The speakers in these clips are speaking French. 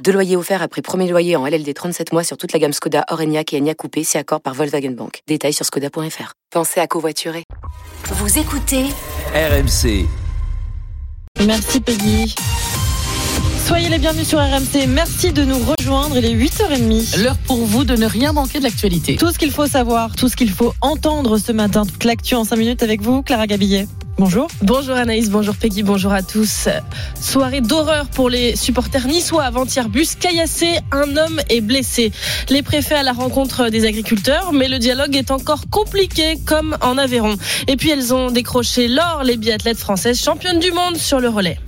Deux loyers offerts après premier loyer en LLD 37 mois sur toute la gamme Skoda, Orenia et Enya Coupé, si accord par Volkswagen Bank. Détails sur skoda.fr. Pensez à covoiturer. Vous écoutez RMC. Merci Peggy. Soyez les bienvenus sur RMC. Merci de nous rejoindre. Il est 8h30. L'heure pour vous de ne rien manquer de l'actualité. Tout ce qu'il faut savoir, tout ce qu'il faut entendre ce matin. Toute l'actu en 5 minutes avec vous, Clara Gabillet. Bonjour. Bonjour Anaïs, bonjour Peggy, bonjour à tous. Soirée d'horreur pour les supporters niçois avant-hier. Bus caillassé, un homme est blessé. Les préfets à la rencontre des agriculteurs, mais le dialogue est encore compliqué comme en Aveyron. Et puis elles ont décroché l'or, les biathlètes françaises championnes du monde sur le relais.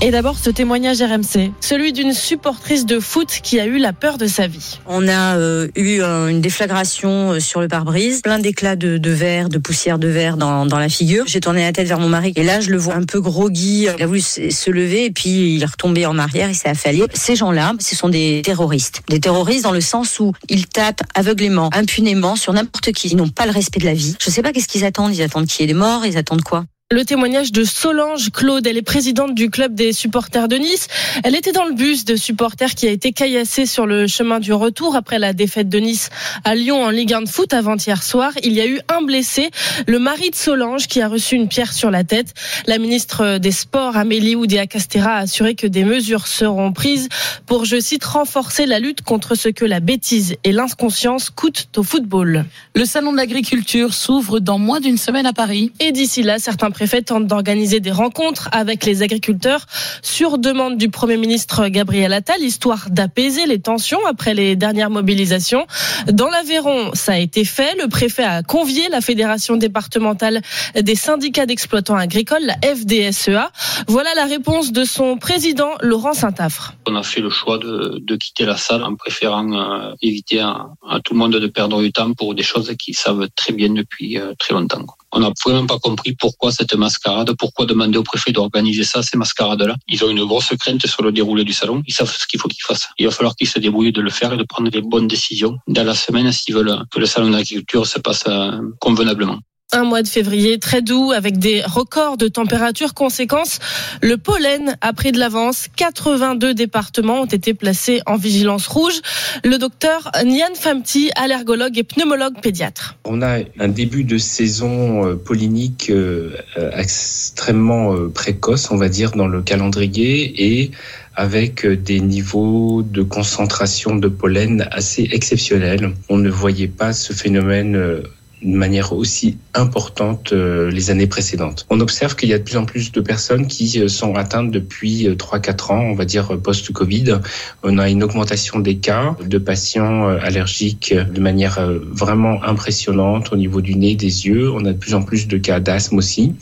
Et d'abord, ce témoignage RMC, celui d'une supportrice de foot qui a eu la peur de sa vie. On a euh, eu euh, une déflagration euh, sur le pare-brise, plein d'éclats de, verre, de poussière de verre dans, dans la figure. J'ai tourné la tête vers mon mari et là, je le vois un peu groggy. Il a voulu se lever et puis il est retombé en arrière, il s'est affalé. Ces gens-là, ce sont des terroristes. Des terroristes dans le sens où ils tapent aveuglément, impunément sur n'importe qui. Ils n'ont pas le respect de la vie. Je sais pas qu'est-ce qu'ils attendent. Ils attendent qu'il y ait des morts, ils attendent quoi? Le témoignage de Solange Claude. Elle est présidente du club des supporters de Nice. Elle était dans le bus de supporters qui a été caillassé sur le chemin du retour après la défaite de Nice à Lyon en Ligue 1 de foot avant-hier soir. Il y a eu un blessé, le mari de Solange qui a reçu une pierre sur la tête. La ministre des Sports, Amélie Oudéa-Castera, a assuré que des mesures seront prises pour, je cite, renforcer la lutte contre ce que la bêtise et l'inconscience coûtent au football. Le salon de l'agriculture s'ouvre dans moins d'une semaine à Paris. Et d'ici là, certains préfet tente d'organiser des rencontres avec les agriculteurs sur demande du Premier ministre Gabriel Attal, histoire d'apaiser les tensions après les dernières mobilisations. Dans l'Aveyron, ça a été fait. Le préfet a convié la Fédération départementale des syndicats d'exploitants agricoles, la FDSEA. Voilà la réponse de son président, Laurent Saint-Affre. On a fait le choix de, de quitter la salle en préférant euh, éviter à, tout le monde de perdre du temps pour des choses qu'ils savent très bien depuis euh, très longtemps. On n'a vraiment pas compris pourquoi cette mascarade, pourquoi demander au préfet d'organiser ça, ces mascarades-là. Ils ont une grosse crainte sur le déroulé du salon. Ils savent ce qu'il faut qu'ils fassent. Il va falloir qu'ils se débrouillent de le faire et de prendre les bonnes décisions dans la semaine s'ils veulent que le salon d'agriculture se passe euh, convenablement. Un mois de février très doux avec des records de température. Conséquence, le pollen a pris de l'avance. 82 départements ont été placés en vigilance rouge. Le docteur Nian Famti, allergologue et pneumologue pédiatre. On a un début de saison euh, pollinique euh, extrêmement euh, précoce, on va dire, dans le calendrier et avec des niveaux de concentration de pollen assez exceptionnels. On ne voyait pas ce phénomène de manière aussi importante euh, les années précédentes. On observe qu'il y a de plus en plus de personnes qui euh, sont atteintes depuis 3-4 euh, ans, on va dire post-Covid. On a une augmentation des cas de patients allergiques de manière vraiment impressionnante au niveau du nez, des yeux. On a de plus en plus de cas d'asthme aussi.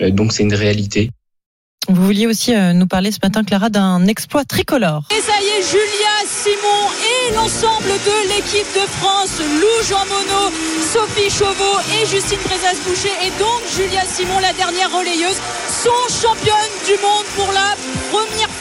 Donc c'est une réalité. Vous vouliez aussi nous parler ce matin, Clara, d'un exploit tricolore. Et ça y est, Julia Simon et l'ensemble de l'équipe de France, Lou Jean Monod, Sophie Chauveau et Justine Brezas-Boucher et donc Julia Simon, la dernière relayeuse, sont championnes du monde pour la première fois.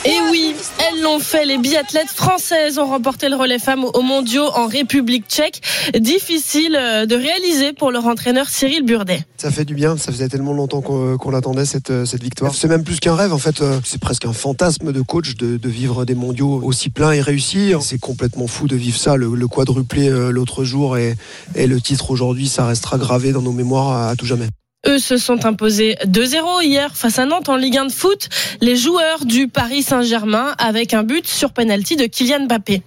Fait. Les biathlètes françaises ont remporté le relais femmes aux mondiaux en République tchèque. Difficile euh, de réaliser pour leur entraîneur Cyril Burdet. Ça fait du bien, ça faisait tellement longtemps qu'on attendait cette, euh, cette victoire. C'est même plus qu'un rêve en fait, euh, c'est presque un fantasme de coach de, vivre des mondiaux aussi pleins et réussis. C'est complètement fou de vivre ça, le, quadruplé l'autre jour et, le titre aujourd'hui, ça restera gravé dans nos mémoires à tout jamais. Eux se sont imposés 2-0 hier face à Nantes en Ligue 1 de foot. Les joueurs du Paris Saint-Germain avec un but sur penalty de Kylian Mbappé.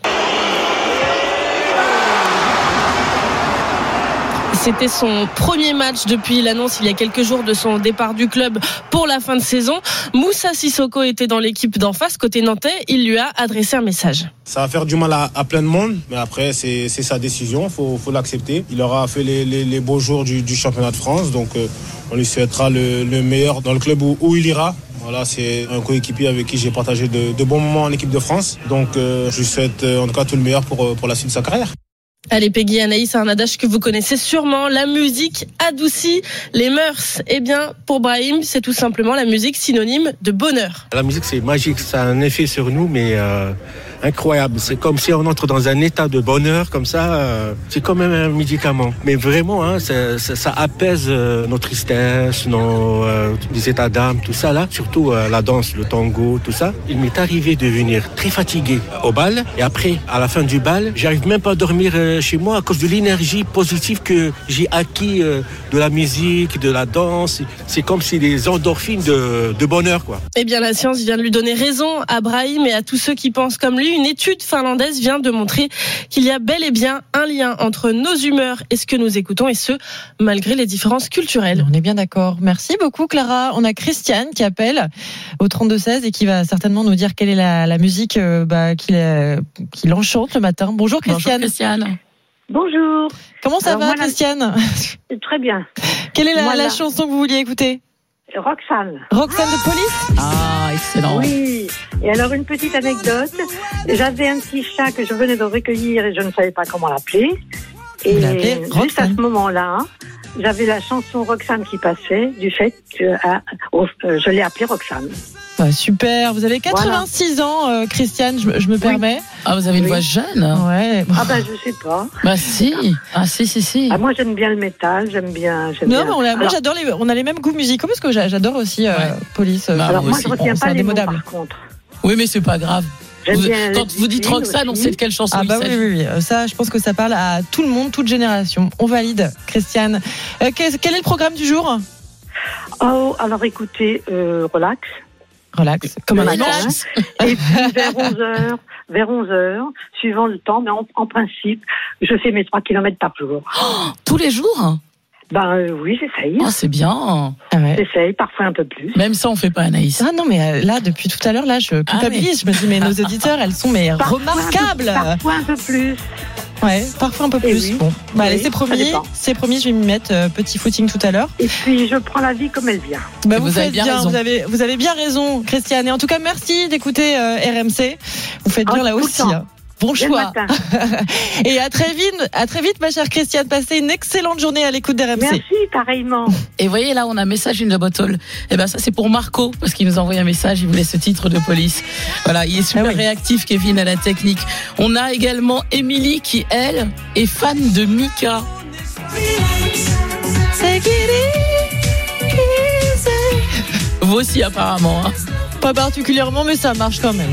C'était son premier match depuis l'annonce il y a quelques jours de son départ du club pour la fin de saison. Moussa Sissoko était dans l'équipe d'en face, côté nantais. Il lui a adressé un message. Ça va faire du mal à, plein de monde, mais après, c'est sa décision, il faut, faut l'accepter. Il aura fait les, beaux jours du, championnat de France, donc euh, on lui souhaitera le, le, meilleur dans le club où, il ira. Voilà, c'est un coéquipier avec qui j'ai partagé de, bons moments en équipe de France. Donc, euh, je lui souhaite euh, en tout cas tout le meilleur pour la suite de sa carrière. Allez, Peggy Anaïs, un adage que vous connaissez sûrement. La musique adoucit les mœurs. Eh bien, pour Brahim, c'est tout simplement la musique synonyme de bonheur. La musique, c'est magique. Ça a un effet sur nous, mais euh, incroyable. C'est comme si on entre dans un état de bonheur, comme ça. euh, c'est comme un médicament. Mais vraiment, hein, ça, apaise euh, nos tristesses, nos euh, états d'âme, tout ça là. Surtout la danse, le tango, tout ça. Il m'est arrivé de venir très fatigué au bal. Et après, à la fin du bal, j'arrive même pas à dormir chez moi à cause de l'énergie positive que j'ai acquis de la musique, de la danse. C'est comme si des endorphines de, de bonheur, quoi. Eh bien, la science vient de lui donner raison à Brahim et à tous ceux qui pensent comme lui. Une étude finlandaise vient de montrer qu'il y a bel et bien un lien entre nos humeurs et ce que nous écoutons, et ce, malgré les différences culturelles. On est bien d'accord. Merci beaucoup, Clara. On a Christiane qui appelle au 32-16 et qui va certainement nous dire quelle est la, la musique euh, bah, qui, l'enchante le matin. Bonjour, Christiane. Bonjour Christiane. Bonjour. Comment ça Alors, va, Christiane? Très bien. Quelle est la- chanson que vous vouliez écouter? Roxane. Roxane de Police Ah, excellent. Oui. Et alors, une petite anecdote. J'avais un petit chat que je venais de recueillir et je ne savais pas comment l'appeler. Et juste à ce moment-là, j'avais la chanson Roxane qui passait du fait que ah, oh, euh, je l'ai appelée Roxane. Bah, Super. Vous avez 86 ans, euh, Christiane, je, je me permets. Ah, vous avez une Oui. voix jeune. Ouais. Ah ben, je sais pas. Bah si. Ah si, si, si. Ah, moi, j'aime bien le métal, j'aime bien... j'aime Non, bien- mais on, a- moi Alors- j'adore les, on a les mêmes goûts musicaux parce que j'a- j'adore aussi euh, Ouais. Police. euh, Bah, Alors, moi aussi. je retiens c'est pas les mots, par contre. Oui, mais c'est pas grave. Vous- quand vous dites Roxane, on sait de quelle chanson Ah il bah oui, s'agit. oui, oui. Ça, je pense que ça parle à tout le monde, toute génération. On valide, Christiane. Euh, quel, quel est le programme du jour? Oh, alors écoutez, euh, relax. Relax, comme un dimanche. Et puis vers 11h, vers 11h, suivant le temps, mais en, en principe, je fais mes 3 km par jour. Tous les jours? Ben euh, oui, j'essaye. Ah, c'est bien. Ah ouais. J'essaye, parfois un peu plus. Même ça, on fait pas Anaïs. Ah non, mais euh, là, depuis tout à l'heure, là, je culpabilise. Je me dis, mais nos auditeurs, elles sont mais Parfois un peu- remarquables. Parfois un peu plus. Ouais, parfois un peu Eh plus. oui. Bon, bah, allez, c'est promis. C'est promis, je vais m'y mettre euh, petit footing tout à l'heure. Et puis je prends la vie comme elle vient. Bah, vous, vous avez faites bien bien, raison. vous avez, vous avez bien raison, Christiane. Et en tout cas, merci d'écouter euh, RMC. Vous faites Ah, bien là aussi. temps. hein. Bon choix. matin. Et à très vite, à très vite, ma chère Christiane. Passez une excellente journée à l'écoute d'RMC. Merci, pareillement. Et voyez là, on a un message in the bottle. Et ben ça, c'est pour Marco parce qu'il nous a envoyé un message. Il voulait ce titre de police. Voilà, il est super Ah oui. réactif, Kevin à la technique. On a également Émilie qui elle est fan de Mika. Vous aussi apparemment. hein. Pas particulièrement, mais ça marche quand même.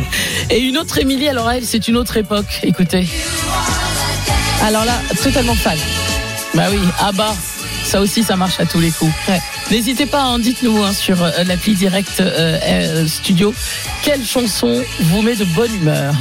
Et une autre Émilie, alors elle, c'est une autre époque. Écoutez. Alors là, totalement fan. Bah oui, Abba, ça aussi, ça marche à tous les coups. Ouais. N'hésitez pas, hein, dites-nous hein, sur euh, l'appli direct euh, euh, studio quelle chanson vous met de bonne humeur?